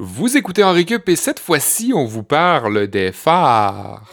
Vous écoutez Henri Cup et cette fois-ci, on vous parle des phares.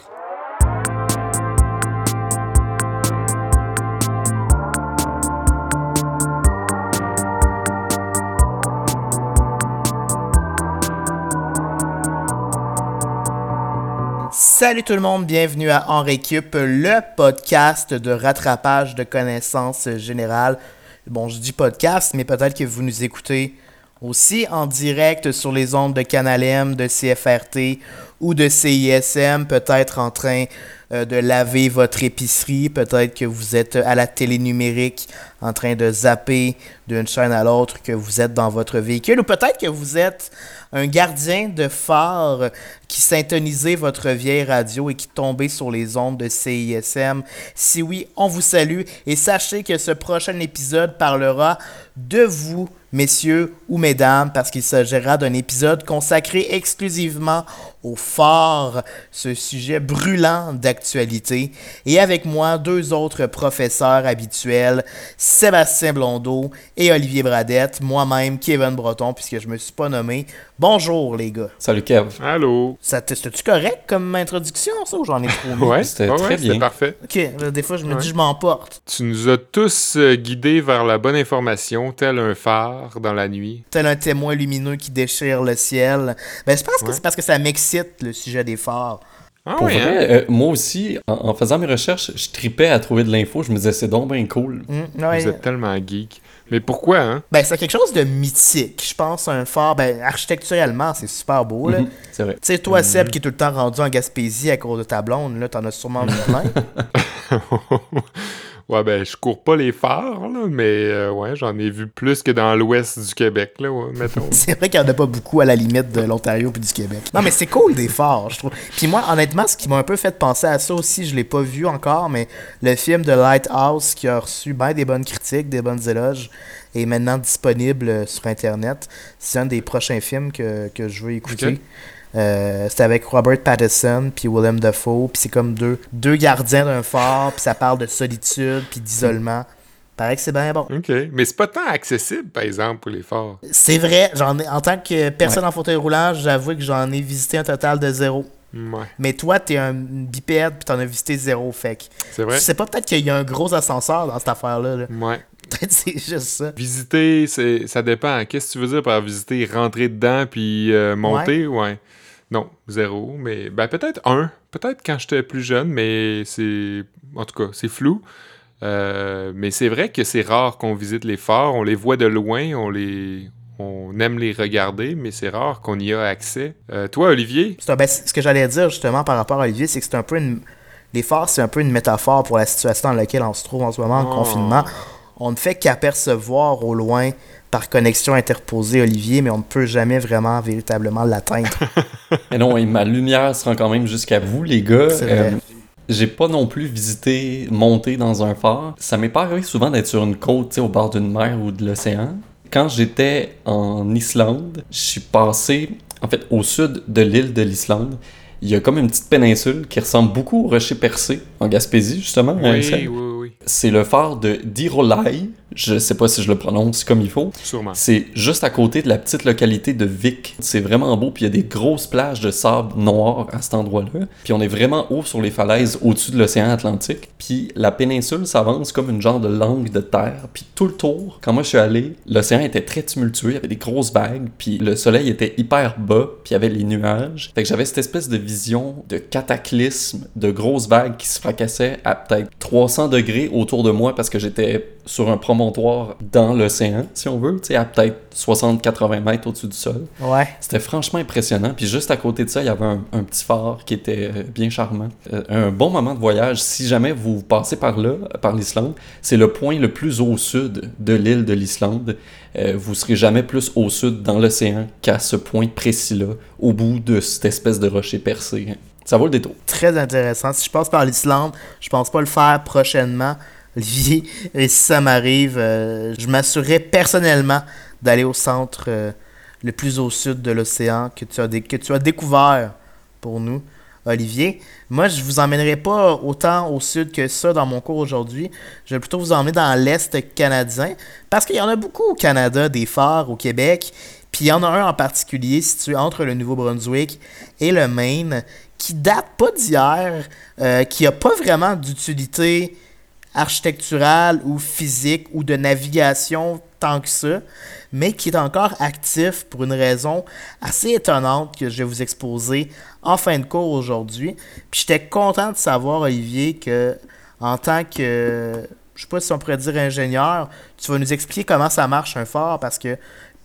Salut tout le monde, bienvenue à En Récup, le podcast de rattrapage de connaissances générales. Bon, je dis podcast, mais peut-être que vous nous écoutez aussi en direct sur les ondes de Canal M, de CFRT ou de CISM, peut-être en train euh, de laver votre épicerie, peut-être que vous êtes à la télé numérique en train de zapper d'une chaîne à l'autre, que vous êtes dans votre véhicule, ou peut-être que vous êtes un gardien de phare qui syntonisait votre vieille radio et qui tombait sur les ondes de CISM. Si oui, on vous salue. Et sachez que ce prochain épisode parlera de vous, messieurs ou mesdames, parce qu'il s'agira d'un épisode consacré exclusivement au phare, ce sujet brûlant d'actualité. Et avec moi, deux autres professeurs habituels, Sébastien Blondeau et Olivier Bradette, moi-même Kevin Breton, puisque je me suis pas nommé. Bonjour les gars. Salut Kev. Allô? Ça tu correct comme introduction, ça, ou j'en ai trop mis? ouais, C'était ouais, très ouais, bien. c'était parfait. Ok, là, des fois je me Ouais. dis je m'emporte. Tu nous as tous euh, guidés vers la bonne information, tel un phare dans la nuit. Tel un témoin lumineux qui déchire le ciel. Ben je pense que c'est parce que ça m'excite le sujet des phares. Ah Pour oui, hein? vrai, euh, moi aussi, en, en faisant mes recherches, je tripais à trouver de l'info. Je me disais, c'est donc bien cool. Ouais. Vous êtes tellement geek. Mais pourquoi, hein? Ben, c'est quelque chose de mythique. Je pense un phare, ben, architecturalement, c'est super beau, là. Mhm, Tu c'est vrai. sais, toi, Seb, qui est tout le temps rendu en Gaspésie à cause de ta blonde, là, t'en as sûrement vu plein. ouais, ben, je cours pas les phares, là, mais euh, ouais, j'en ai vu plus que dans l'ouest du Québec, là, ouais, mettons. c'est vrai qu'il n'y en a pas beaucoup à la limite de l'Ontario puis du Québec. Non, mais c'est cool, des phares, je trouve. Puis moi, honnêtement, ce qui m'a un peu fait penser à ça aussi, je l'ai pas vu encore, mais le film de Lighthouse, qui a reçu bien des bonnes critiques, des bonnes éloges, est maintenant disponible euh, sur Internet. C'est un des prochains films que, que je veux écouter. Euh, c'est avec Robert Pattinson puis Willem Dafoe puis c'est comme deux, deux gardiens d'un phare puis ça parle de solitude puis d'isolement paraît que c'est bien bon OK. Mais c'est pas tant accessible, par exemple, pour les phares. c'est vrai j'en ai en tant que personne en fauteuil roulant j'avoue que j'en ai visité un total de zéro Ouais, mais toi t'es un bipède puis t'en as visité zéro fait que c'est vrai. je sais pas peut-être qu'il y a un gros ascenseur dans cette affaire là, là. Ouais. peut-être c'est juste ça Visiter, c'est, ça dépend. Qu'est-ce que tu veux dire par visiter? Rentrer dedans puis euh, monter? Ouais. Non, zéro. Mais ben, peut-être un. Peut-être quand j'étais plus jeune, mais c'est. En tout cas, c'est flou. Euh, mais c'est vrai que c'est rare qu'on visite les phares. On les voit de loin, on les. On aime les regarder, mais c'est rare qu'on y a accès. Euh, toi, Olivier? Un- ben, ce que j'allais dire justement par rapport à Olivier, c'est que c'est un peu une. Les phares, c'est un peu une métaphore pour la situation dans laquelle on se trouve en ce moment en Oh. confinement. On ne fait qu'apercevoir au loin par connexion interposée Olivier, mais on ne peut jamais vraiment véritablement l'atteindre. Et non, et ma lumière se rend quand même jusqu'à vous, les gars. Euh, j'ai pas non plus visité, monté dans un phare. Ça m'est pas arrivé souvent d'être sur une côte, tu sais, au bord d'une mer ou de l'océan. Quand j'étais en Islande, je suis passé, en fait, au sud de l'île de l'Islande. Il y a comme une petite péninsule qui ressemble beaucoup au rocher percé, en Gaspésie, justement. Oui, oui, oui. C'est le phare de Dirolai. Je sais pas si je le prononce comme il faut. Sûrement. C'est juste à côté de la petite localité de Vic. C'est vraiment beau, puis il y a des grosses plages de sable noir à cet endroit-là. Puis on est vraiment haut sur les falaises au-dessus de l'océan Atlantique. Puis la péninsule s'avance comme une genre de langue de terre. Puis tout le tour, quand moi je suis allé, l'océan était très tumultueux, il y avait des grosses vagues, puis le soleil était hyper bas, puis il y avait les nuages. Fait que j'avais cette espèce de vision de cataclysme, de grosses vagues qui se fracassaient à peut-être 300 degrés autour de moi parce que j'étais sur un promontoire dans l'océan, si on veut, tu sais, à peut-être 60-80 mètres au-dessus du sol. Ouais. C'était franchement impressionnant. Puis juste à côté de ça, il y avait un, un petit phare qui était euh, bien charmant. Euh, un bon moment de voyage, si jamais vous passez par là, par l'Islande, c'est le point le plus au sud de l'île de l'Islande. Euh, vous serez jamais plus au sud dans l'océan qu'à ce point précis-là, au bout de cette espèce de rocher percé. Ça vaut le détour. Très intéressant. Si je passe par l'Islande, je pense pas le faire prochainement, Olivier. Et si ça m'arrive, euh, je m'assurerai personnellement d'aller au centre euh, le plus au sud de l'océan que, tu as que tu as découvert pour nous, Olivier. Moi, je vous emmènerai pas autant au sud que ça dans mon cours aujourd'hui. Je vais plutôt vous emmener dans l'Est canadien parce qu'il y en a beaucoup au Canada, des phares au Québec. Puis il y en a un en particulier situé entre le Nouveau-Brunswick et le Maine qui date pas d'hier, euh, qui a pas vraiment d'utilité architecturale ou physique ou de navigation tant que ça, mais qui est encore actif pour une raison assez étonnante que je vais vous exposer en fin de cours aujourd'hui. Puis j'étais content de savoir, Olivier, que en tant que, je sais pas si on pourrait dire ingénieur, tu vas nous expliquer comment ça marche un phare parce que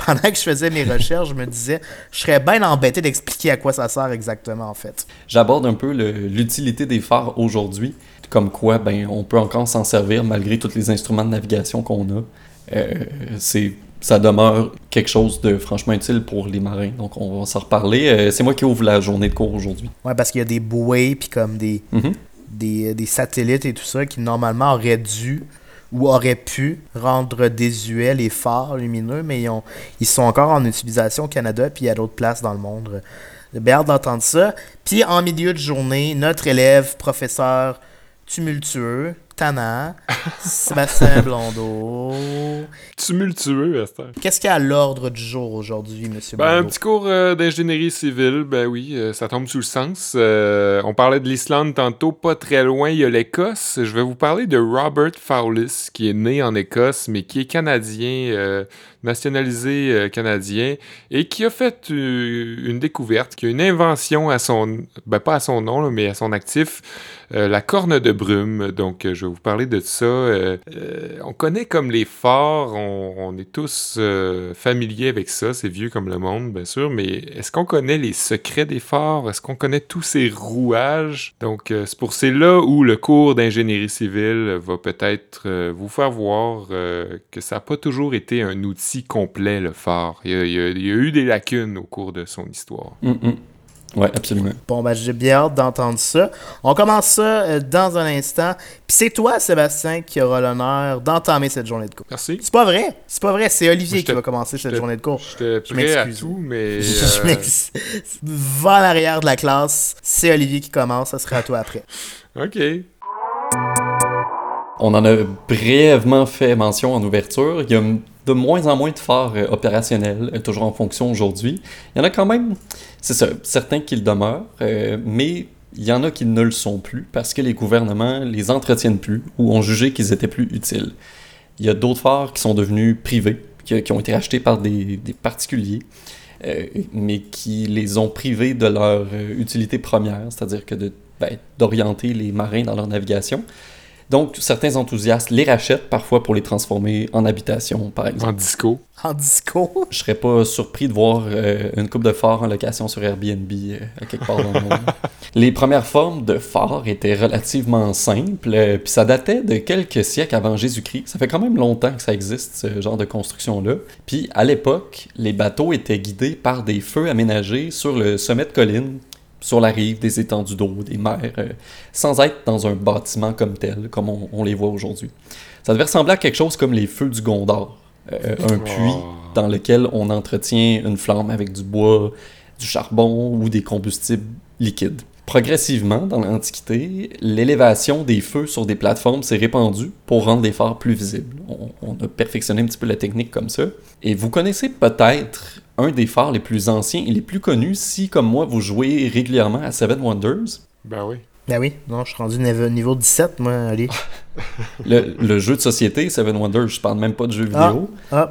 pendant que je faisais mes recherches, je me disais, je serais bien embêté d'expliquer à quoi ça sert exactement en fait. J'aborde un peu l'utilité des phares aujourd'hui, comme quoi ben, on peut encore s'en servir malgré tous les instruments de navigation qu'on a. Euh, c'est ça demeure quelque chose de franchement utile pour les marins. Donc, on va s'en reparler. Euh, c'est moi qui ouvre la journée de cours aujourd'hui. Ouais, parce qu'il y a des bouées, puis comme des, Mhm. des, des satellites et tout ça qui normalement auraient dû ou auraient pu rendre désuets les phares lumineux, mais ils, ils sont encore en utilisation au Canada, puis à d'autres places dans le monde. J'ai hâte d'entendre ça. Puis en milieu de journée, notre élève, professeur tumultueux, tannant, Sébastien Blondeau. Tumultueux, Esther. Qu'est-ce qu'il y a à l'ordre du jour aujourd'hui, monsieur Ben, un Blondeau? petit cours euh, d'ingénierie civile, ben oui, euh, ça tombe sous le sens. Euh, on parlait de l'Islande tantôt, pas très loin, il y a l'Écosse. Je vais vous parler de Robert Fowlis, qui est né en Écosse, mais qui est canadien, nationalisé canadien, et qui a fait une découverte, qui a une invention à son, ben pas à son nom, là, mais à son actif, euh, la corne de brume. Donc, euh, je vais vous parler de ça. Euh, on connaît comme les forts, on, est tous familiers avec ça, c'est vieux comme le monde, bien sûr, mais est-ce qu'on connaît les secrets des forts? Est-ce qu'on connaît tous ces rouages? Donc, c'est pour c'est là où le cours d'ingénierie civile va peut-être vous faire voir que ça n'a pas toujours été un outil complet, le phare. Il y, a, il y a- il y a eu des lacunes au cours de son histoire. Mm, mm. Ouais, absolument. Bon, ben, j'ai bien hâte d'entendre ça. On commence ça euh, dans un instant. Puis c'est toi, Sébastien, qui aura l'honneur d'entamer cette journée de cours. Merci. C'est pas vrai. C'est pas vrai. C'est Olivier qui va commencer cette journée de cours. Je prêt à m'excuse. tout, mais... Je euh, m'ex- Va en arrière de la classe. C'est Olivier qui commence. Ça sera à toi après. OK. On en a brièvement fait mention en ouverture. Il y a de moins en moins de phares euh, opérationnels, euh, toujours en fonction aujourd'hui. Il y en a quand même, c'est ça, certains qui le demeurent, euh, mais il y en a qui ne le sont plus parce que les gouvernements les entretiennent plus ou ont jugé qu'ils étaient plus utiles. Il y a d'autres phares qui sont devenus privés, qui, ont été achetés par des, particuliers, mais qui les ont privés de leur utilité première, c'est-à-dire que ben, d'orienter les marins dans leur navigation. Donc, certains enthousiastes les rachètent parfois pour les transformer en habitation, par exemple. En disco. En disco? Je serais pas surpris de voir euh, une coupe de phares en location sur Airbnb euh, à quelque part dans le monde. Les premières formes de phares étaient relativement simples, euh, puis ça datait de quelques siècles avant Jésus-Christ. Ça fait quand même longtemps que ça existe, ce genre de construction-là. Puis à l'époque, les bateaux étaient guidés par des feux aménagés sur le sommet de colline, sur la rive, des étendues d'eau, des mers, euh, sans être dans un bâtiment comme tel, comme on, on les voit aujourd'hui. Ça devait ressembler à quelque chose comme les feux du Gondor. Euh, un puits Oh. dans lequel on entretient une flamme avec du bois, du charbon ou des combustibles liquides. Progressivement, dans l'Antiquité, l'élévation des feux sur des plateformes s'est répandue pour rendre les phares plus visibles. On, on a perfectionné un petit peu la technique comme ça. Et vous connaissez peut-être un des phares les plus anciens et les plus connus si, comme moi, vous jouez régulièrement à Seven Wonders. Ben oui. Ben oui. Non, je suis rendu niveau, niveau 17, moi, allez. Le, le jeu de société Seven Wonders, je parle même pas de jeu vidéo. Ah,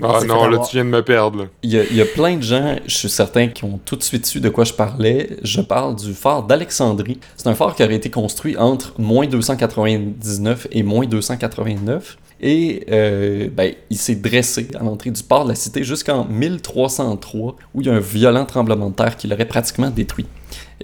On ah s'est non, là, tu viens de me perdre. là. Il y, a, il y a plein de gens, je suis certain, qui ont tout de suite su de quoi je parlais. Je parle du phare d'Alexandrie. C'est un phare qui aurait été construit entre moins 299 et moins 289. Et euh, ben, il s'est dressé à l'entrée du port de la cité jusqu'en 1303, où il y a un violent tremblement de terre qui l'aurait pratiquement détruit.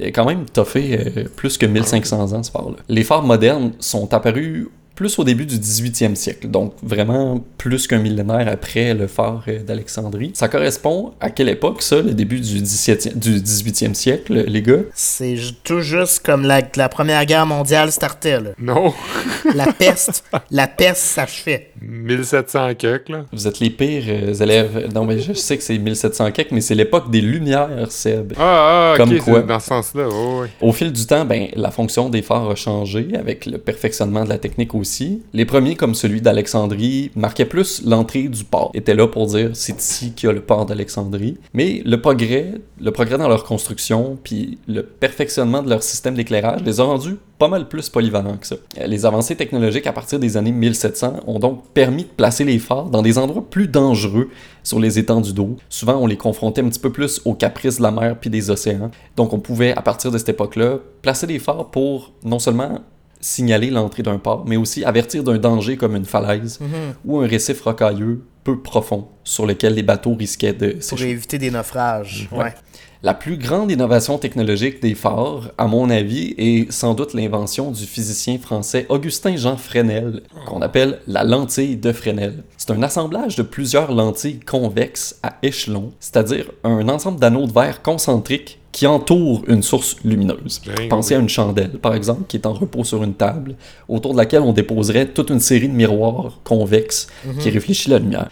A quand même toffé euh, plus que 1500 ans, ce phare-là. Les phares modernes sont apparus plus au début du 18e siècle, donc vraiment plus qu'un millénaire après le phare euh, d'Alexandrie. Ça correspond à quelle époque, ça, le début du, 17e, du 18e siècle, les gars? C'est tout juste comme la, la Première Guerre mondiale startait, là. Non, La peste, la peste s'achevait. 1700 quelques, là. Vous êtes les pires euh, élèves. Non, mais je sais que c'est 1700 quelques, mais c'est l'époque des Lumières, Seb. Ah, ah, Comme ok, quoi. dans ce sens-là, oh, oui. Au fil du temps, ben, la fonction des phares a changé avec le perfectionnement de la technique aussi. Les premiers, comme celui d'Alexandrie, marquaient plus l'entrée du port. Étaient là pour dire c'est ici qu'il y a le port d'Alexandrie. Mais le progrès, le progrès dans leur construction, puis le perfectionnement de leur système d'éclairage les a rendus pas mal plus polyvalents que ça. Les avancées technologiques à partir des années 1700 ont donc permis de placer les phares dans des endroits plus dangereux sur les étendues d'eau. Souvent, on les confrontait un petit peu plus aux caprices de la mer puis des océans. Donc, on pouvait, à partir de cette époque-là, placer des phares pour non seulement signaler l'entrée d'un port, mais aussi avertir d'un danger comme une falaise Mhm. ou un récif rocailleux peu profond sur lequel les bateaux risquaient de Pour éviter des naufrages. Ouais. Ouais. La plus grande innovation technologique des phares, à mon avis, est sans doute l'invention du physicien français Augustin-Jean Fresnel, qu'on appelle la lentille de Fresnel. C'est un assemblage de plusieurs lentilles convexes à échelon, c'est-à-dire un ensemble d'anneaux de verre concentriques qui entourent une source lumineuse. Pensez à une chandelle, par exemple, qui est en repos sur une table, autour de laquelle on déposerait toute une série de miroirs convexes qui réfléchissent la lumière.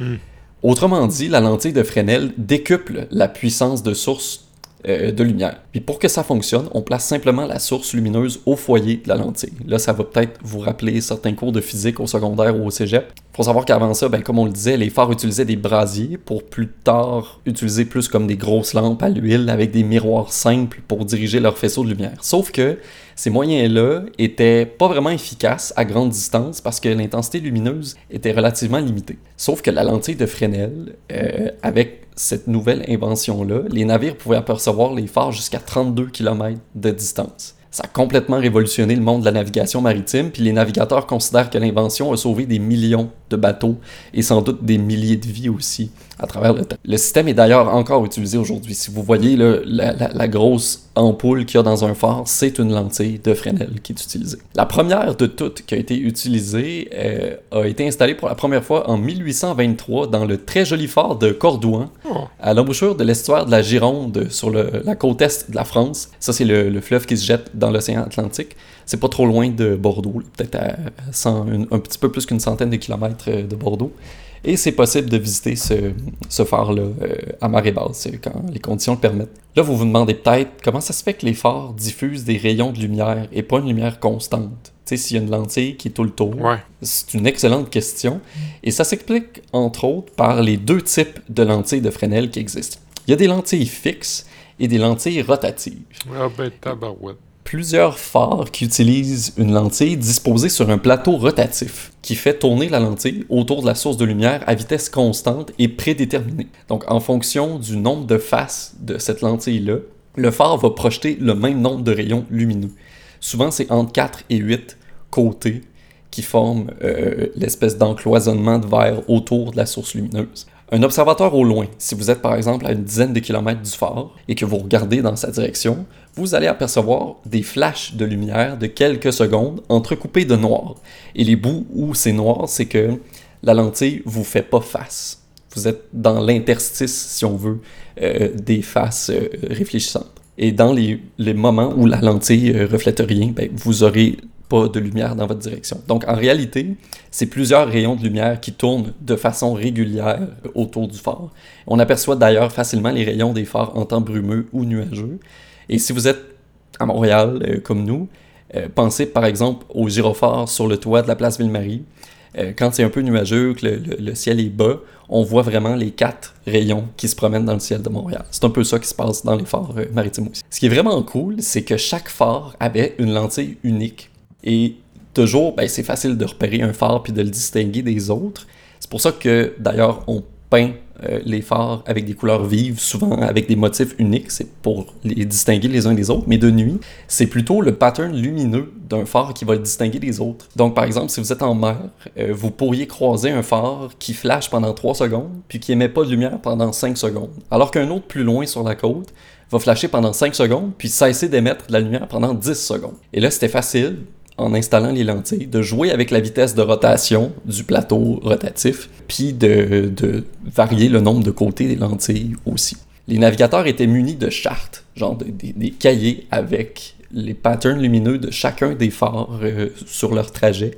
Autrement dit, la lentille de Fresnel décuple la puissance de source euh, de lumière. Puis pour que ça fonctionne, on place simplement la source lumineuse au foyer de la lentille. Là, ça va peut-être vous rappeler certains cours de physique au secondaire ou au cégep. faut savoir qu'avant ça, ben, comme on le disait, les phares utilisaient des brasiers pour plus tard utiliser plus comme des grosses lampes à l'huile avec des miroirs simples pour diriger leur faisceau de lumière. Sauf que ces moyens-là étaient pas vraiment efficaces à grande distance parce que l'intensité lumineuse était relativement limitée. Sauf que la lentille de Fresnel, euh, avec cette nouvelle invention-là, les navires pouvaient apercevoir les phares jusqu'à 32 km de distance. Ça a complètement révolutionné le monde de la navigation maritime, puis les navigateurs considèrent que l'invention a sauvé des millions de bateaux et sans doute des milliers de vies aussi à travers le temps. Le système est d'ailleurs encore utilisé aujourd'hui. Si vous voyez la, la- la grosse ampoule qu'il y a dans un phare, c'est une lentille de Fresnel qui est utilisée. La première de toutes qui a été utilisée euh, a été installée pour la première fois en 1823 dans le très joli phare de Cordouan, Oh. à l'embouchure de l'estuaire de la Gironde sur le- la côte est de la France. Ça, c'est le, le fleuve qui se jette dans l'océan Atlantique. C'est pas trop loin de Bordeaux, peut-être à 100 une- un petit peu plus qu'une centaine de kilomètres euh, de Bordeaux. Et c'est possible de visiter ce, ce phare-là euh, à marée basse euh, quand les conditions le permettent. Là, vous vous demandez peut-être comment ça se fait que les phares diffusent des rayons de lumière et pas une lumière constante. Tu sais, s'il y a une lentille qui est tout le tour. Ouais. C'est une excellente question. Et ça s'explique, entre autres, par les deux types de lentilles de Fresnel qui existent. Il y a des lentilles fixes et des lentilles rotatives. Ah ben, tabarouette. Plusieurs phares qui utilisent une lentille disposée sur un plateau rotatif qui fait tourner la lentille autour de la source de lumière à vitesse constante et prédéterminée. Donc, en fonction du nombre de faces de cette lentille-là, le phare va projeter le même nombre de rayons lumineux. Souvent, c'est entre 4 et 8 côtés qui forment euh, l'espèce d'encloisonnement de verre autour de la source lumineuse. Un observateur au loin, si vous êtes par exemple à une dizaine de kilomètres du phare et que vous regardez dans sa direction, vous allez apercevoir des flashs de lumière de quelques secondes entrecoupés de noir. Et les bouts où c'est noir, c'est que la lentille vous fait pas face. Vous êtes dans l'interstice, si on veut, euh, des faces euh, réfléchissantes. Et dans les, moments où la lentille euh, reflète rien, ben, vous aurez pas de lumière dans votre direction. Donc en réalité, c'est plusieurs rayons de lumière qui tournent de façon régulière autour du phare. On aperçoit d'ailleurs facilement les rayons des phares en temps brumeux ou nuageux. Et si vous êtes à Montréal, euh, comme nous, euh, pensez par exemple au gyrophare sur le toit de la place Ville-Marie. Euh, quand c'est un peu nuageux, que le, le- le ciel est bas, on voit vraiment les quatre rayons qui se promènent dans le ciel de Montréal. C'est un peu ça qui se passe dans les phares euh, maritimes aussi. Ce qui est vraiment cool, c'est que chaque phare avait une lentille unique. Et toujours, ben, c'est facile de repérer un phare puis de le distinguer des autres. C'est pour ça que d'ailleurs on peint euh, les phares avec des couleurs vives, souvent avec des motifs uniques, c'est pour les distinguer les uns des autres, mais de nuit, c'est plutôt le pattern lumineux d'un phare qui va le distinguer des autres. Donc par exemple, si vous êtes en mer, euh, vous pourriez croiser un phare qui flash pendant 3 secondes, puis qui émet pas de lumière pendant 5 secondes, alors qu'un autre plus loin sur la côte va flasher pendant 5 secondes, puis cesser d'émettre de la lumière pendant 10 secondes. Et là, c'était facile, en installant les lentilles, de jouer avec la vitesse de rotation du plateau rotatif, puis de, varier le nombre de côtés des lentilles aussi. Les navigateurs étaient munis de chartes, genre de- des- des cahiers avec les patterns lumineux de chacun des phares euh, sur leur trajet.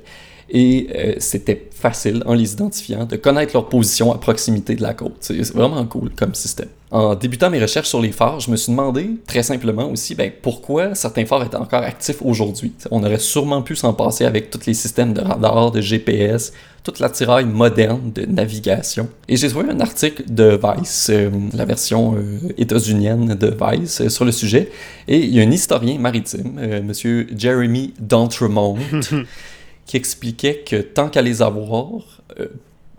Et euh, c'était facile, en les identifiant, de connaître leur position à proximité de la côte. C'est vraiment cool comme système. En débutant mes recherches sur les phares, je me suis demandé, très simplement aussi, ben, pourquoi certains phares étaient encore actifs aujourd'hui? On aurait sûrement pu s'en passer avec tous les systèmes de radar, de GPS, toute la tiraille moderne de navigation. Et j'ai trouvé un article de Vice, euh, la version euh, états-unienne de Vice, sur le sujet. Et il y a un historien maritime, Monsieur Jeremy D'Entremont, qui expliquait que tant qu'à les avoir,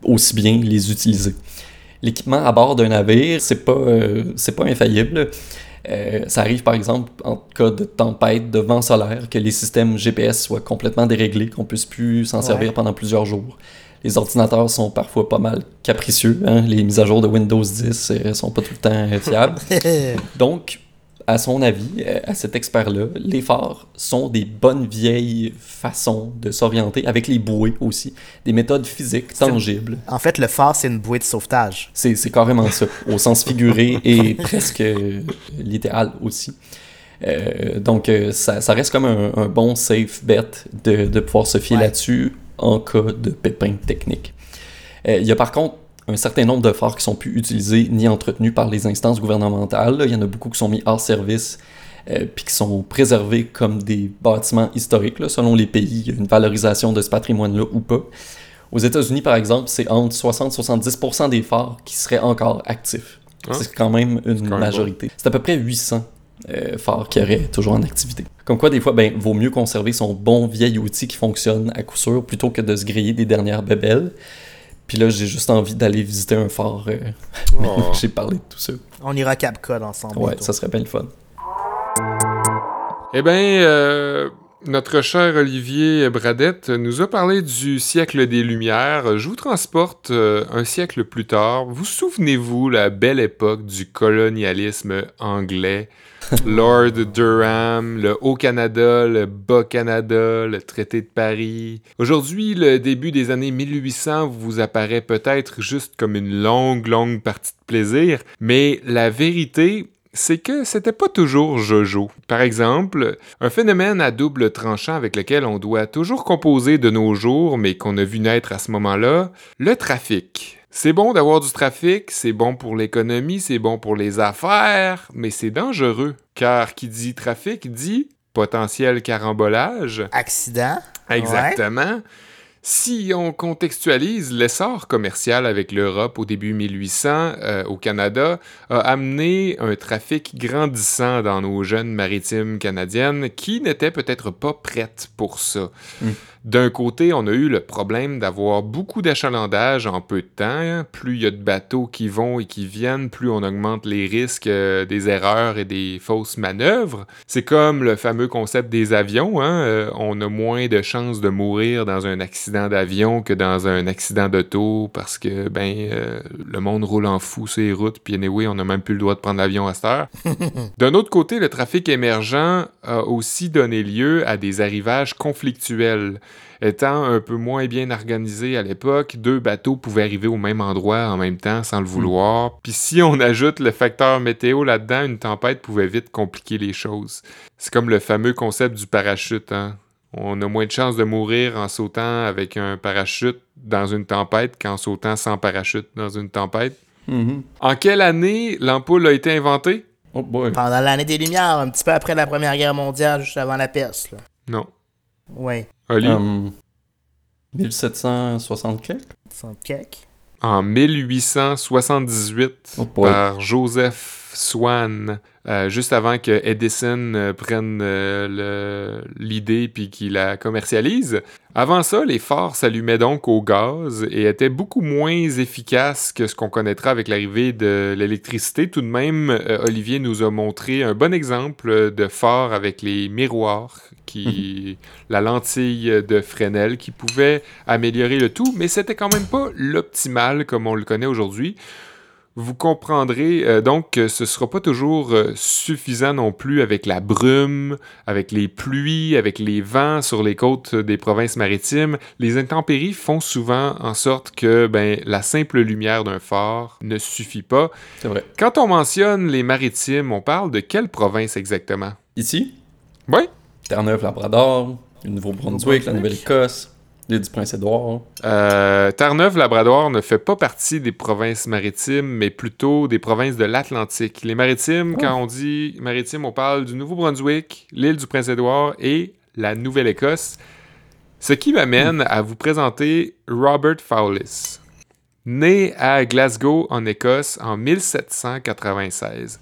aussi bien les utiliser. L'équipement à bord d'un navire, c'est pas, c'est pas infaillible. ça arrive par exemple en cas de tempête, de vent solaire, que les systèmes GPS soient complètement déréglés, qu'on puisse plus s'en servir pendant plusieurs jours. Les ordinateurs sont parfois pas mal capricieux. Hein. Les mises à jour de Windows 10 euh, sont pas tout le temps fiables. Donc, à son avis, euh, à cet expert-là, les phares sont des bonnes vieilles façons de s'orienter, avec les bouées aussi, des méthodes physiques tangibles. En fait, le phare, c'est une bouée de sauvetage. C'est carrément ça, au sens figuré et presque euh, littéral aussi. Euh, donc, ça, ça, reste comme un, bon safe bet de, de pouvoir se fier là-dessus en cas de pépin technique. il y a par contre un certain nombre de phares qui sont plus utilisés ni entretenus par les instances gouvernementales. Il y en a beaucoup qui sont mis hors service euh, puis qui sont préservés comme des bâtiments historiques. Selon les pays, il y a une valorisation de ce patrimoine-là ou pas. Aux États-Unis, par exemple, c'est entre 60-70% des phares qui seraient encore actifs. Ah. C'est quand même une majorité. C'est à peu près 800 euh, phares qui auraient toujours en activité. Comme quoi, des fois, ben, vaut mieux conserver son bon vieil outil qui fonctionne à coup sûr plutôt que de se griller des dernières bébelles. Puis là, j'ai juste envie d'aller visiter un phare. Euh, oh. j'ai parlé de tout ça. On ira à Cap Cod ensemble. Ouais, ça serait bien le fun. Eh bien, euh, notre cher Olivier Bradette nous a parlé du siècle des Lumières. Je vous transporte euh, un siècle plus tard. Vous souvenez-vous la belle époque du colonialisme anglais? Lord Durham, le Haut-Canada, le Bas-Canada, le traité de Paris. Aujourd'hui, le début des années 1800 vous apparaît peut-être juste comme une longue, longue partie de plaisir, mais la vérité, c'est que c'était pas toujours Jojo. Par exemple, un phénomène à double tranchant avec lequel on doit toujours composer de nos jours, mais qu'on a vu naître à ce moment-là, le trafic. C'est bon d'avoir du trafic, c'est bon pour l'économie, c'est bon pour les affaires, mais c'est dangereux, car qui dit trafic dit potentiel carambolage. Accident. Exactement. Si on contextualise, l'essor commercial avec l'Europe au début 1800 euh, au Canada a amené un trafic grandissant dans nos jeunes maritimes canadiennes qui n'étaient peut-être pas prêtes pour ça. Hmm. D'un côté, on a eu le problème d'avoir beaucoup d'achalandage en peu de temps. Plus il y a de bateaux qui vont et qui viennent, plus on augmente les risques euh, des erreurs et des fausses manœuvres. C'est comme le fameux concept des avions. Hein? Euh, on a moins de chances de mourir dans un accident d'avion que dans un accident d'auto parce que ben euh, le monde roule en fou sur les routes. Puis anyway, on n'a même plus le droit de prendre l'avion à cette heure. D'un autre côté, le trafic émergent a aussi donné lieu à des arrivages conflictuels. Étant un peu moins bien organisé à l'époque, deux bateaux pouvaient arriver au même endroit en même temps sans le hmm. vouloir. Puis si on ajoute le facteur météo là-dedans, une tempête pouvait vite compliquer les choses. C'est comme le fameux concept du parachute. Hein? On a moins de chances de mourir en sautant avec un parachute dans une tempête qu'en sautant sans parachute dans une tempête. Mm-hmm. En quelle année l'ampoule a été inventée? Oh boy. Pendant l'année des Lumières, un petit peu après la Première Guerre mondiale, juste avant la peste. Non. Oui. Oli? 1760 En 1878 par Joseph Swan. Euh, juste avant que Edison euh, prenne euh, l'idée puis qu'il la commercialise. Avant ça, les phares s'allumaient donc au gaz et étaient beaucoup moins efficaces que ce qu'on connaîtra avec l'arrivée de l'électricité. Tout de même, Olivier nous a montré un bon exemple de phare avec les miroirs, qui, mhm. la lentille de Fresnel, qui pouvait améliorer le tout, mais c'était quand même pas l'optimal comme on le connaît aujourd'hui. Vous comprendrez euh, donc que ce ne sera pas toujours euh, suffisant non plus avec la brume, avec les pluies, avec les vents sur les côtes des provinces maritimes. Les intempéries font souvent en sorte que ben, la simple lumière d'un phare ne suffit pas. C'est vrai. Quand on mentionne les maritimes, on parle de quelle province exactement? Ici? Oui. Terre-Neuve, Labrador, le Nouveau-Brunswick, la Nouvelle-Écosse, L'île du Prince-Édouard. Euh, Terre-Neuve-Labrador ne fait pas partie des provinces maritimes, mais plutôt des provinces de l'Atlantique. Les maritimes, quand on dit maritime, on parle du Nouveau-Brunswick, l'île du Prince-Édouard et la Nouvelle-Écosse. Ce qui m'amène à vous présenter Robert Fowlis. Né à Glasgow, en Écosse, en 1796.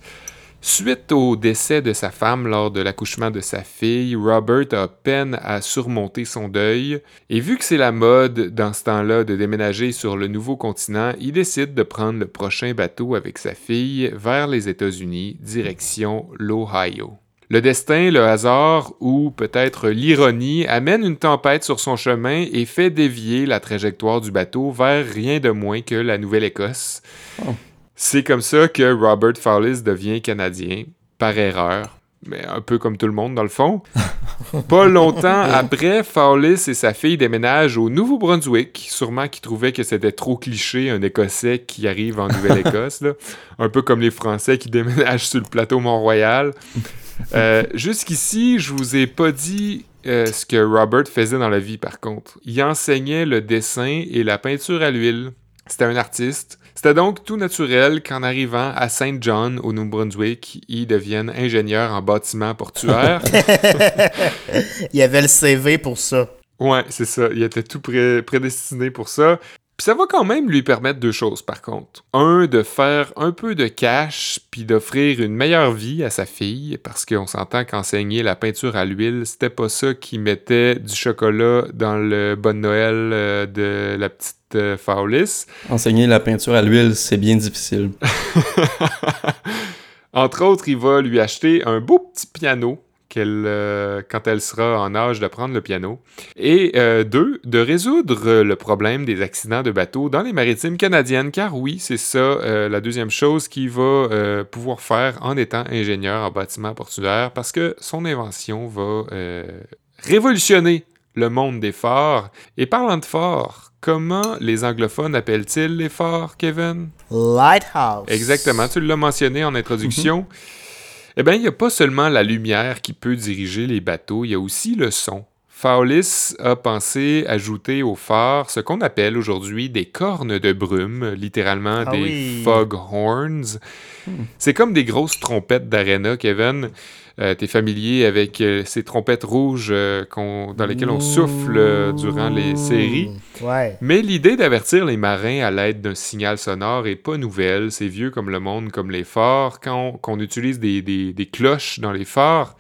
Suite au décès de sa femme lors de l'accouchement de sa fille, Robert a peine à surmonter son deuil, et vu que c'est la mode dans ce temps-là de déménager sur le nouveau continent, il décide de prendre le prochain bateau avec sa fille vers les États-Unis, direction l'Ohio. Le destin, le hasard ou peut-être l'ironie amène une tempête sur son chemin et fait dévier la trajectoire du bateau vers rien de moins que la Nouvelle-Écosse. Oh. C'est comme ça que Robert Fowlis devient canadien, par erreur, mais un peu comme tout le monde dans le fond. Pas longtemps après, Fowlis et sa fille déménagent au Nouveau-Brunswick, sûrement qu'ils trouvaient que c'était trop cliché un Écossais qui arrive en Nouvelle-Écosse, un peu comme les Français qui déménagent sur le plateau Mont-Royal. Euh, Jusqu'ici, je vous ai pas dit euh, ce que Robert faisait dans la vie, par contre. Il enseignait le dessin et la peinture à l'huile. C'était un artiste. C'était donc tout naturel qu'en arrivant à Saint John, au Nouveau-Brunswick, il devienne ingénieur en bâtiment portuaire. Il y avait le CV pour ça. ouais, c'est ça. Il était tout pré- prédestiné pour ça. Puis ça va quand même lui permettre deux choses, par contre. Un, de faire un peu de cash, puis d'offrir une meilleure vie à sa fille, parce qu'on s'entend qu'enseigner la peinture à l'huile, c'était pas ça qui mettait du chocolat dans le bon Noël euh, de la petite euh, Fowlis. Enseigner la peinture à l'huile, c'est bien difficile. Entre autres, il va lui acheter un beau petit piano qu'elle, euh, quand elle sera en âge de prendre le piano. Et euh, deux, de résoudre le problème des accidents de bateau dans les maritimes canadiennes, car oui, c'est ça euh, la deuxième chose qu'il va pouvoir faire en étant ingénieur en bâtiment portuaire, parce que son invention va révolutionner le monde des forts. Et parlant de forts, comment les anglophones appellent-ils les forts, Kevin? Lighthouse. Exactement, tu l'as mentionné en introduction. Eh bien, il n'y a pas seulement la lumière qui peut diriger les bateaux, il y a aussi le son. Fowlis a pensé ajouter au phare ce qu'on appelle aujourd'hui des cornes de brume, littéralement Ah des oui. fog horns. C'est comme des grosses trompettes d'arena, Kevin. Euh, T'es familier avec euh, ces trompettes rouges euh, dans lesquelles on souffle euh, durant les séries. Ouais. Mais l'idée d'avertir les marins à l'aide d'un signal sonore est pas nouvelle. C'est vieux comme le monde, comme les phares. Quand on, qu'on utilise des, des- des cloches dans les phares,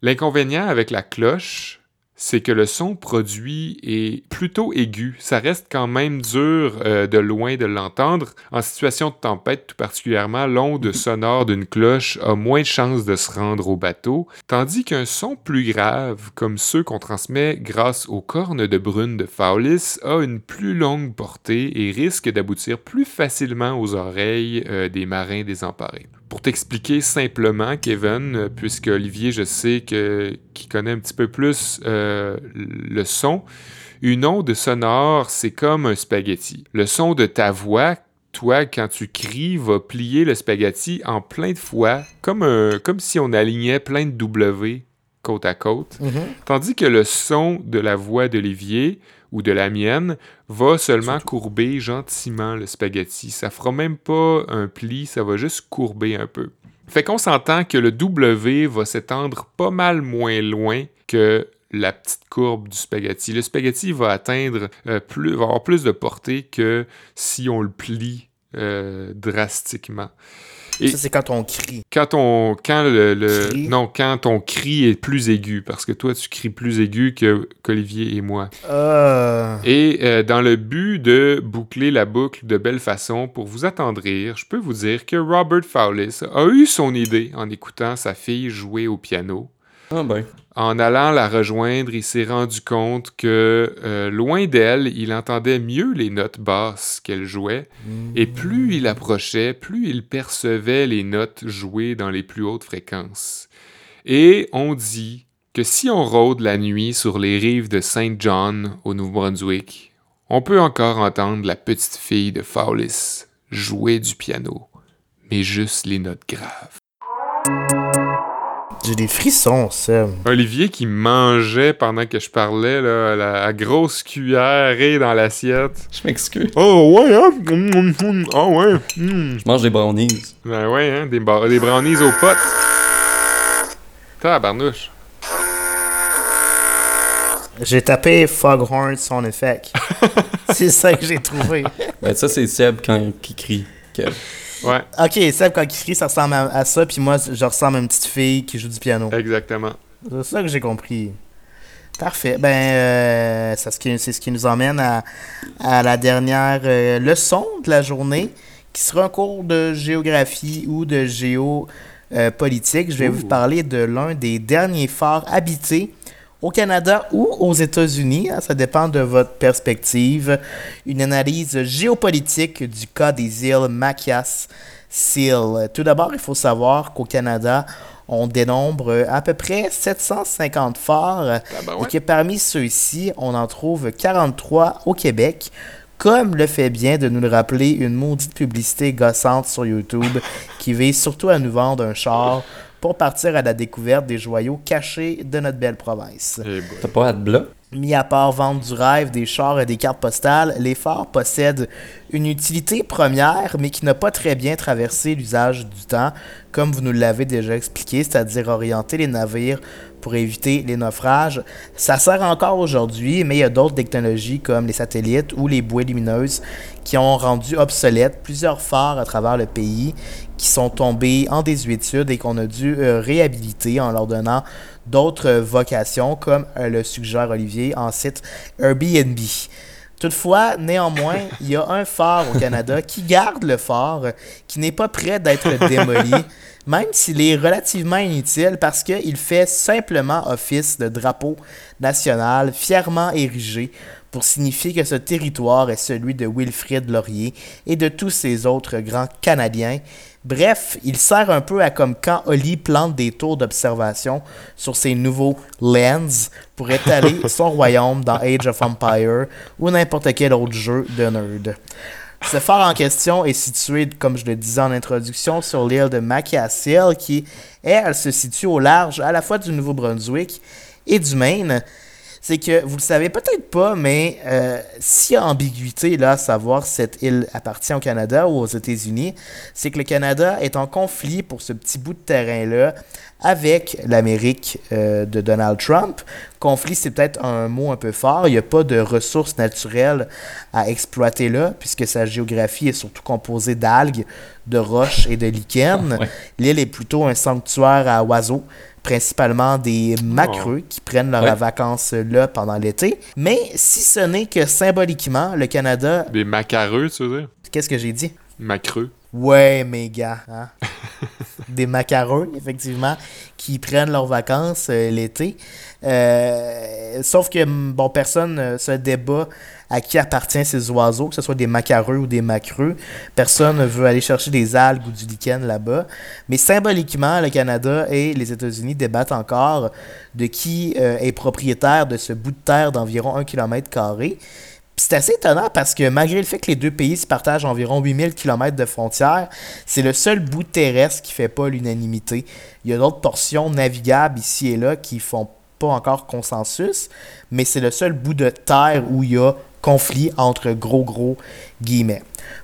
l'inconvénient avec la cloche, c'est que le son produit est plutôt aigu. Ça reste quand même dur euh, de loin de l'entendre. En situation de tempête, tout particulièrement, l'onde sonore d'une cloche a moins de chances de se rendre au bateau, tandis qu'un son plus grave, comme ceux qu'on transmet grâce aux cornes de brune de Fowlis, a une plus longue portée et risque d'aboutir plus facilement aux oreilles euh, des marins désemparés. Pour t'expliquer simplement, Kevin, euh, puisque Olivier, je sais que qui connaît un petit peu plus euh, le son, une onde sonore, c'est comme un spaghetti. Le son de ta voix, toi, quand tu cries, va plier le spaghetti en plein de fois, comme, un, comme si on alignait plein de W côte à côte. Mhm. Tandis que le son de la voix d'Olivier ou de la mienne va seulement courber gentiment le spaghetti. Ça fera même pas un pli, ça va juste courber un peu. Fait qu'on s'entend que le W va s'étendre pas mal moins loin que la petite courbe du spaghetti. Le spaghetti va atteindre euh, plus, va avoir plus de portée que si on le plie euh, drastiquement. Et- Ça, c'est quand on crie. Quand on, quand le, non, quand ton cri est plus aigu, parce que toi tu cries plus aigu que qu'Olivier et moi. Euh... Et euh, dans le but de boucler la boucle de belle façon pour vous attendrir, je peux vous dire que Robert Fowlis a eu son idée en écoutant sa fille jouer au piano. Ah ben. En allant la rejoindre, il s'est rendu compte que euh, loin d'elle, il entendait mieux les notes basses qu'elle jouait. Et plus il approchait, plus il percevait les notes jouées dans les plus hautes fréquences. Et on dit que si on rôde la nuit sur les rives de Saint John au Nouveau-Brunswick, on peut encore entendre la petite fille de Fowlis jouer du piano, mais juste les notes graves. J'ai des frissons, ça. Olivier qui mangeait pendant que je parlais, là, la, la grosse cuillère et dans l'assiette. Je m'excuse. Oh ouais, hein? Mm, mm, mm. Oh ouais. Mm. Je mange des brownies. Ben ouais, hein? Des, des brownies aux potes. Tabarnouche. J'ai tapé Foghorn son effet. c'est ça que j'ai trouvé. Ben, ça, c'est Seb quand qui crie. Kev. Ouais, Ok, Seb, quand il crie, ça ressemble à, à ça, puis moi, je ressemble à une petite fille qui joue du piano. exactement. C'est ça que j'ai compris. Parfait. Ben, euh, c'est ce, qui, c'est ce qui nous emmène à, à la dernière euh, leçon de la journée, qui sera un cours de géographie ou de géopolitique. Je vais vous parler de l'un des derniers forts habités au Canada ou aux États-Unis. hein, ça dépend de votre perspective. Une analyse géopolitique du cas des îles Machias Seal. Tout d'abord, il faut savoir qu'au Canada, on dénombre à peu près 750 forts et Tabarouette. que parmi ceux-ci, on en trouve 43 au Québec. Comme le fait bien de nous le rappeler une maudite publicité gossante sur YouTube qui vise surtout à nous vendre un char pour partir à la découverte des joyaux cachés de notre belle province. T'as pas hâte blanc? Mis à part vendre du rêve, des chars et des cartes postales, les forts possèdent une utilité première, mais qui n'a pas très bien traversé l'usage du temps, comme vous nous l'avez déjà expliqué, c'est-à-dire orienter les navires pour éviter les naufrages. Ça sert encore aujourd'hui, mais il y a d'autres technologies comme les satellites ou les bouées lumineuses qui ont rendu obsolètes plusieurs forts à travers le pays qui sont tombés en désuétude et qu'on a dû euh, réhabiliter en leur donnant d'autres vocations, comme euh, le suggère Olivier en site Airbnb. Toutefois, néanmoins, il y a un phare au Canada qui garde le phare, qui n'est pas prêt d'être démoli, même s'il est relativement inutile parce qu'il fait simplement office de drapeau national fièrement érigé pour signifier que ce territoire est celui de Wilfrid Laurier et de tous ces autres grands Canadiens. Bref, il sert un peu à comme quand Oli plante des tours d'observation sur ses nouveaux lens pour étaler son royaume dans Age of Empire ou n'importe quel autre jeu de nerd. Ce phare en question est situé, comme je le disais en introduction, sur l'île de Machiasil, qui, elle, se situe au large à la fois du Nouveau-Brunswick et du Maine. C'est que, vous le savez peut-être pas, mais euh, s'il y a ambiguïté là, à savoir si cette île appartient au Canada ou aux États-Unis, c'est que le Canada est en conflit pour ce petit bout de terrain-là avec l'Amérique euh, de Donald Trump. Conflit, c'est peut-être un mot un peu fort. Il n'y a pas de ressources naturelles à exploiter là, puisque sa géographie est surtout composée d'algues, de roches et de lichens. Ouais. L'île est plutôt un sanctuaire à oiseaux, principalement des macreux qui prennent leurs Ouais. vacances là pendant l'été. Mais si ce n'est que symboliquement, le Canada... Des macareux, tu veux dire? Qu'est-ce que j'ai dit? Macreux. Ouais, mes gars. hein. Des macareux, effectivement, qui prennent leurs vacances euh, l'été. Euh, sauf que, bon, personne ne se débat à qui appartient ces oiseaux, que ce soit des macareux ou des macreux. Personne ne veut aller chercher des algues ou du lichen là-bas. Mais symboliquement, le Canada et les États-Unis débattent encore de qui euh, est propriétaire de ce bout de terre d'environ un kilomètre carré. Puis c'est assez étonnant parce que malgré le fait que les deux pays se partagent environ 8000 km de frontières, c'est le seul bout terrestre qui fait pas l'unanimité. Il y a d'autres portions navigables ici et là qui font pas encore consensus, mais c'est le seul bout de terre où il y a conflit entre gros gros guillemets.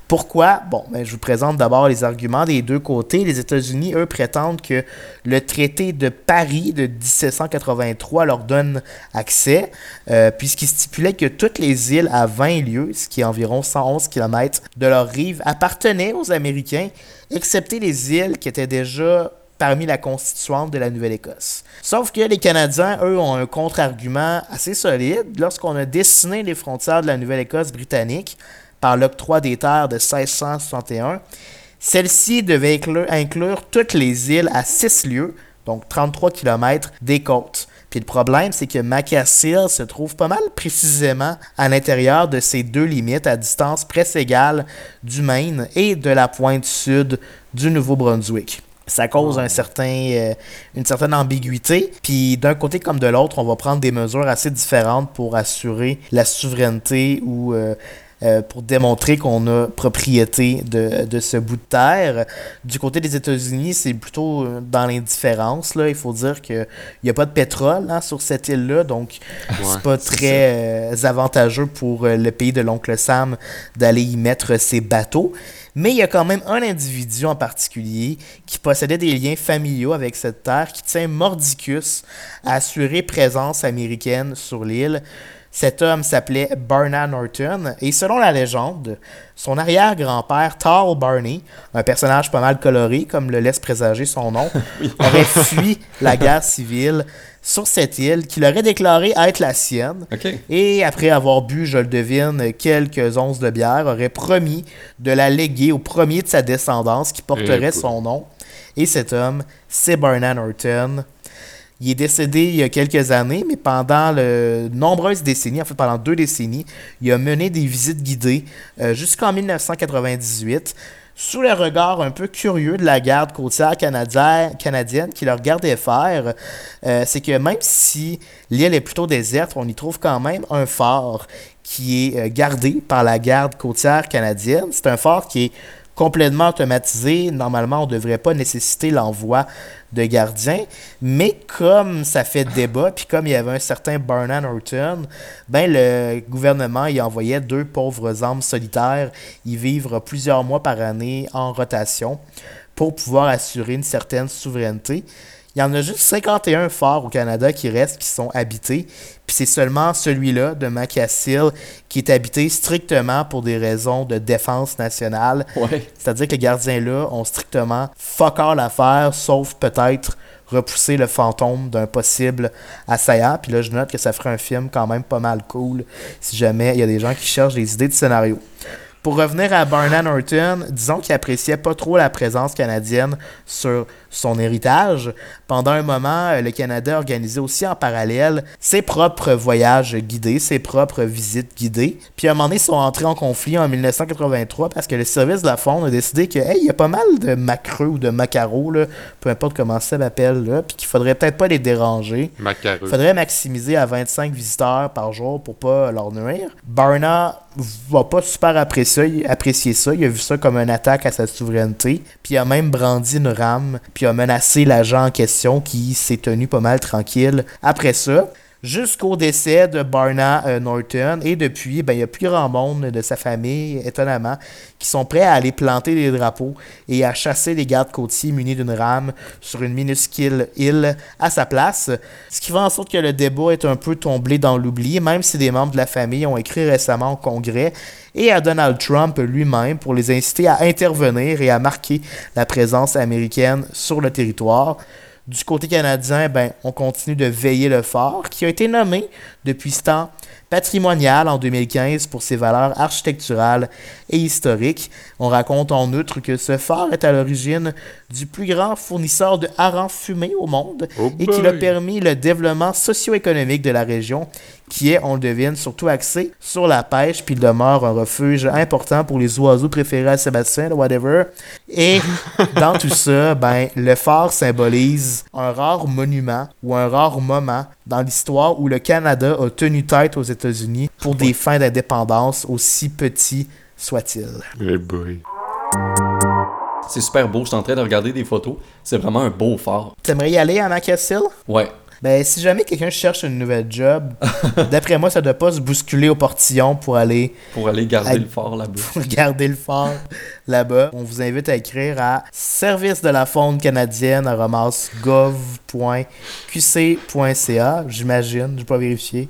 Pourquoi? Bon, ben, je vous présente d'abord les arguments des deux côtés. Les États-Unis, eux, prétendent que le traité de Paris de 1783 leur donne accès, euh, puisqu'il stipulait que toutes les îles à 20 lieues, ce qui est environ 111 km de leur rive, appartenaient aux Américains, excepté les îles qui étaient déjà parmi la constituante de la Nouvelle-Écosse. Sauf que les Canadiens, eux, ont un contre-argument assez solide. Lorsqu'on a dessiné les frontières de la Nouvelle-Écosse britannique par l'octroi des terres de 1661, celle-ci devait inclure, toutes les îles à 6 lieues, donc 33 km des côtes. Puis le problème, c'est que Macassar se trouve pas mal précisément à l'intérieur de ces deux limites à distance presque égale du Maine et de la pointe sud du Nouveau-Brunswick. Ça cause un certain, euh, une certaine ambiguïté. Puis d'un côté comme de l'autre, on va prendre des mesures assez différentes pour assurer la souveraineté ou euh, euh, pour démontrer qu'on a propriété de, de, ce bout de terre. Du côté des États-Unis, c'est plutôt dans l'indifférence. Il faut dire qu'il n'y a pas de pétrole hein, sur cette île-là, donc c'est pas très avantageux pour le pays de l'oncle Sam d'aller y mettre ses bateaux. Mais il y a quand même un individu en particulier qui possédait des liens familiaux avec cette terre, qui tient Mordicus à assurer présence américaine sur l'île. Cet homme s'appelait Barna Norton et selon la légende, son arrière-grand-père, Tall Barney, un personnage pas mal coloré comme le laisse présager son nom, aurait fui la guerre civile sur cette île qu'il aurait déclaré être la sienne. Et après avoir bu, je le devine, quelques onces de bière, aurait promis de la léguer au premier de sa descendance qui porterait son nom. Et cet homme, c'est Barna Norton. Il est décédé il y a quelques années, mais pendant de nombreuses décennies, en fait pendant deux décennies, il a mené des visites guidées euh, jusqu'en 1998 sous le regard un peu curieux de la garde côtière canadienne, qui leur regardait faire, euh, c'est que même si l'île est plutôt déserte, on y trouve quand même un phare qui est euh, gardé par la garde côtière canadienne. C'est un phare qui est complètement automatisé. Normalement, on ne devrait pas nécessiter l'envoi de gardiens. Mais comme ça fait débat, puis comme il y avait un certain Bernard Horton, ben le gouvernement y envoyait deux pauvres âmes solitaires y vivre plusieurs mois par année en rotation pour pouvoir assurer une certaine souveraineté. Il y en a juste 51 forts au Canada qui restent, qui sont habités. Puis c'est seulement celui-là de Macassil qui est habité strictement pour des raisons de défense nationale. C'est-à-dire que les gardiens-là ont strictement fuck all à faire, sauf peut-être repousser le fantôme d'un possible assaillant. Puis là, je note que ça ferait un film quand même pas mal cool si jamais il y a des gens qui cherchent des idées de scénario. Pour revenir à Barnard Norton, disons qu'il appréciait pas trop la présence canadienne sur son héritage. Pendant un moment, euh, le Canada organisait aussi en parallèle ses propres voyages guidés, ses propres visites guidées. Puis à un moment donné, ils sont entrés en conflit en 1983 parce que le service de la faune a décidé que, hey, il y a pas mal de macreux ou de macaros, là, peu importe comment ça s'appelle, là, puis qu'il faudrait peut-être pas les déranger. Il faudrait maximiser à 25 visiteurs par jour pour pas leur nuire. Barna va pas super apprécier, apprécier ça. Il a vu ça comme une attaque à sa souveraineté. Puis il a même brandi une rame. Puis il a menacé l'agent en question qui s'est tenu pas mal tranquille après ça jusqu'au décès de Barna euh, Norton. Et depuis, ben, il n'y a plus grand monde de sa famille, étonnamment, qui sont prêts à aller planter des drapeaux et à chasser les gardes côtiers munis d'une rame sur une minuscule île à sa place. Ce qui fait en sorte que le débat est un peu tombé dans l'oubli, même si des membres de la famille ont écrit récemment au Congrès et à Donald Trump lui-même pour les inciter à intervenir et à marquer la présence américaine sur le territoire. Du côté canadien, ben, on continue de veiller le fort, qui a été nommé depuis ce temps patrimonial en 2015 pour ses valeurs architecturales et historiques. On raconte en outre que ce phare est à l'origine du plus grand fournisseur de harengs fumés au monde oh et qu'il a permis le développement socio-économique de la région qui est, on le devine, surtout axé sur la pêche, puis il demeure un refuge important pour les oiseaux préférés à Sébastien, whatever. Et dans tout ça, ben, le phare symbolise un rare monument ou un rare moment dans l'histoire où le Canada a tenu tête aux États-Unis pour des fins d'indépendance aussi petits soient-ils. Eh boy. C'est super beau, je suis en train de regarder des photos. C'est vraiment un beau phare. T'aimerais y aller à Macassil? Ouais. Ben, si jamais quelqu'un cherche une nouvelle job, d'après moi, ça doit pas se bousculer au portillon pour aller. Pour aller garder le phare là-bas. Pour garder le phare là-bas. On vous invite à écrire à service de la faune canadienne à gov.qc.ca. J'imagine, je vais pas vérifier.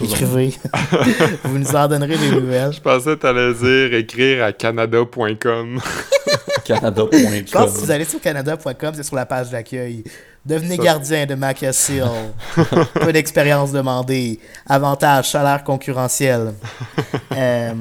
Écrivez. vous nous en donnerez des nouvelles. Je pensais que allais dire écrire à canada.com. canada.com. Quand vous allez sur canada.com, c'est sur la page d'accueil. Devenez gardien de Macassil. Peu d'expérience demandée. Avantage, salaire concurrentiel. Euh,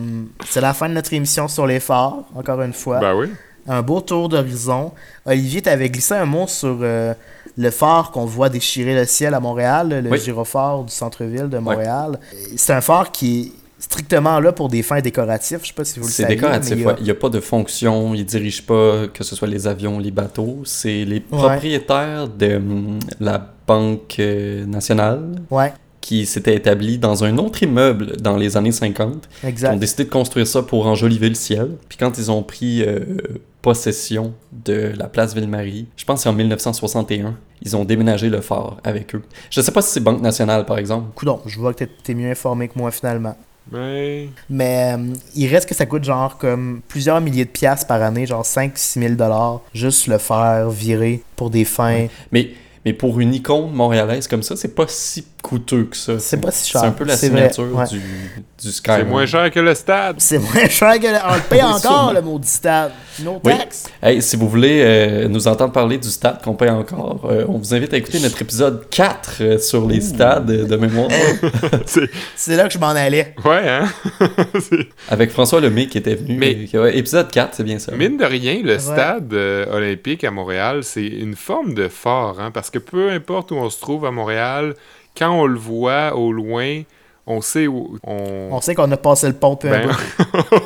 c'est la fin de notre émission sur phares, encore une fois. Ben oui. Un beau tour d'horizon. Olivier, t'avais glissé un mot sur euh, le phare qu'on voit déchirer le ciel à Montréal, le gyrophare du centre-ville de Montréal. C'est un phare qui strictement là pour des fins décoratives. Je sais pas si vous le savez. C'est décoratif, il n'y a... pas de fonction, il dirige pas que ce soit les avions, les bateaux. C'est les propriétaires de hum, la Banque euh, nationale ouais. Qui s'était établi dans un autre immeuble dans les années 50. Ils ont Exact. décidé de construire ça pour enjoliver le ciel. Puis quand ils ont pris euh, possession de la place Ville-Marie, je pense que c'est en 1961, ils ont déménagé le phare avec eux. Je sais pas si c'est Banque Nationale, par exemple. Coudon, je vois que t'es- mieux informé que moi finalement. Ouais. Mais euh, il reste que ça coûte genre comme plusieurs milliers de piastres par année, genre 5-6 000 dollars, juste le faire virer pour des fins. Mais, mais pour une icône montréalaise comme ça, c'est pas si coûteux que ça. C'est pas si cher. C'est un peu la vrai, signature ouais. du, du C'est moins cher que le stade. C'est moins cher que le... On le paye Oui, encore, sûrement. le maudit stade. No Oui. tax. Hey, si vous voulez euh, nous entendre parler du stade qu'on paye encore, euh, on vous invite à écouter notre épisode 4 euh, sur les stades de mémoire C'est- là que je m'en allais. Ouais, hein? Avec François Lemay qui était venu. Mais- euh, ouais, épisode 4, c'est bien ça. Mine de rien, le stade euh, olympique à Montréal, c'est une forme de fort, hein, parce que peu importe où on se trouve à Montréal, quand on le voit au loin, on sait où on, On sait qu'on a passé le pont peu Ben, importe.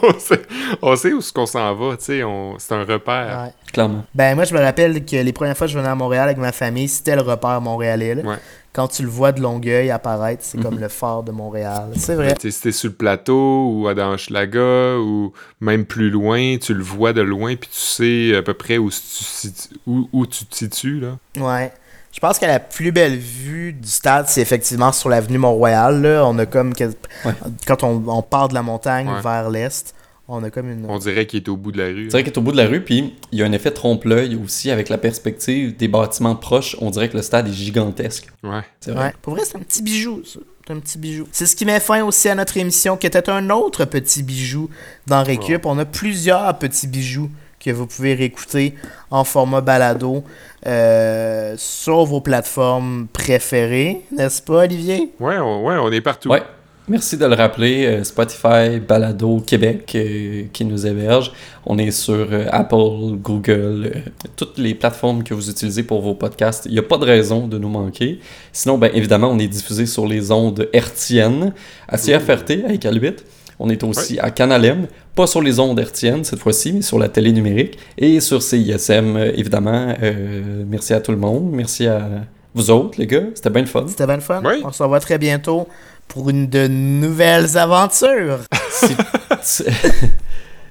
on sait, on sait où est-ce qu'on s'en va, tu sais, on- c'est un repère. Ouais. Clairement. Ben moi je me rappelle que les premières fois que je venais à Montréal avec ma famille, c'était le repère montréalais. là. Ouais. Quand tu le vois de Longueuil apparaître, c'est Mhm. comme le phare de Montréal. C'est vrai. Si t'es sur le plateau ou à dans Hochelaga ou même plus loin, tu le vois de loin puis tu sais à peu près où, tu, où tu te situes, là. Ouais. Je pense que la plus belle vue du stade, c'est effectivement sur l'avenue Mont-Royal. là. On a comme. que- Ouais. Quand on, on part de la montagne Ouais. vers l'est, on a comme une. On dirait qu'il est au bout de la rue. C'est vrai qu'il est au bout de la rue, puis il y a un effet trompe-l'œil aussi avec la perspective des bâtiments proches. On dirait que le stade est gigantesque. Ouais. C'est vrai. Ouais. Pour vrai, c'est un petit bijou, ça. C'est un petit bijou. C'est ce qui met fin aussi à notre émission, qui était un autre petit bijou dans Récup. On a plusieurs petits bijoux que vous pouvez réécouter en format balado euh, sur vos plateformes préférées, n'est-ce pas, Olivier? Ouais, on, ouais, on est partout. Ouais. Merci de le rappeler. euh, Spotify, Balado, Québec euh, qui nous héberge. On est sur euh, Apple, Google, euh, toutes les plateformes que vous utilisez pour vos podcasts. Il n'y a pas de raison de nous manquer. Sinon, ben, évidemment, on est diffusé sur les ondes hertziennes à CFRT avec Al8. On est aussi à Canal M, pas sur les ondes hertziennes cette fois-ci, mais sur la télé numérique et sur CISM, euh, évidemment. Euh, merci à tout le monde. Merci à vous autres, les gars. C'était bien le fun. C'était bien le fun. Oui. On se revoit très bientôt pour une de nouvelles aventures. si,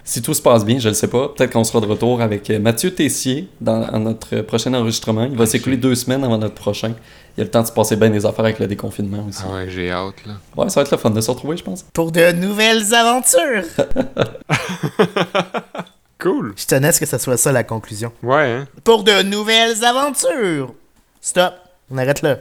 si- tout se passe bien, je ne sais pas, peut-être qu'on sera de retour avec euh, Mathieu Tessier dans notre prochain enregistrement. Il va s'écouler deux semaines avant notre prochain. Il y a le temps de se passer bien des affaires avec le déconfinement aussi. Ah ouais, j'ai hâte, là. Ouais, ça va être le fun de se retrouver, je pense. Pour de nouvelles aventures. Cool. Je tenais à ce que ça soit ça la conclusion. Ouais, hein? Pour de nouvelles aventures. Stop. On arrête là.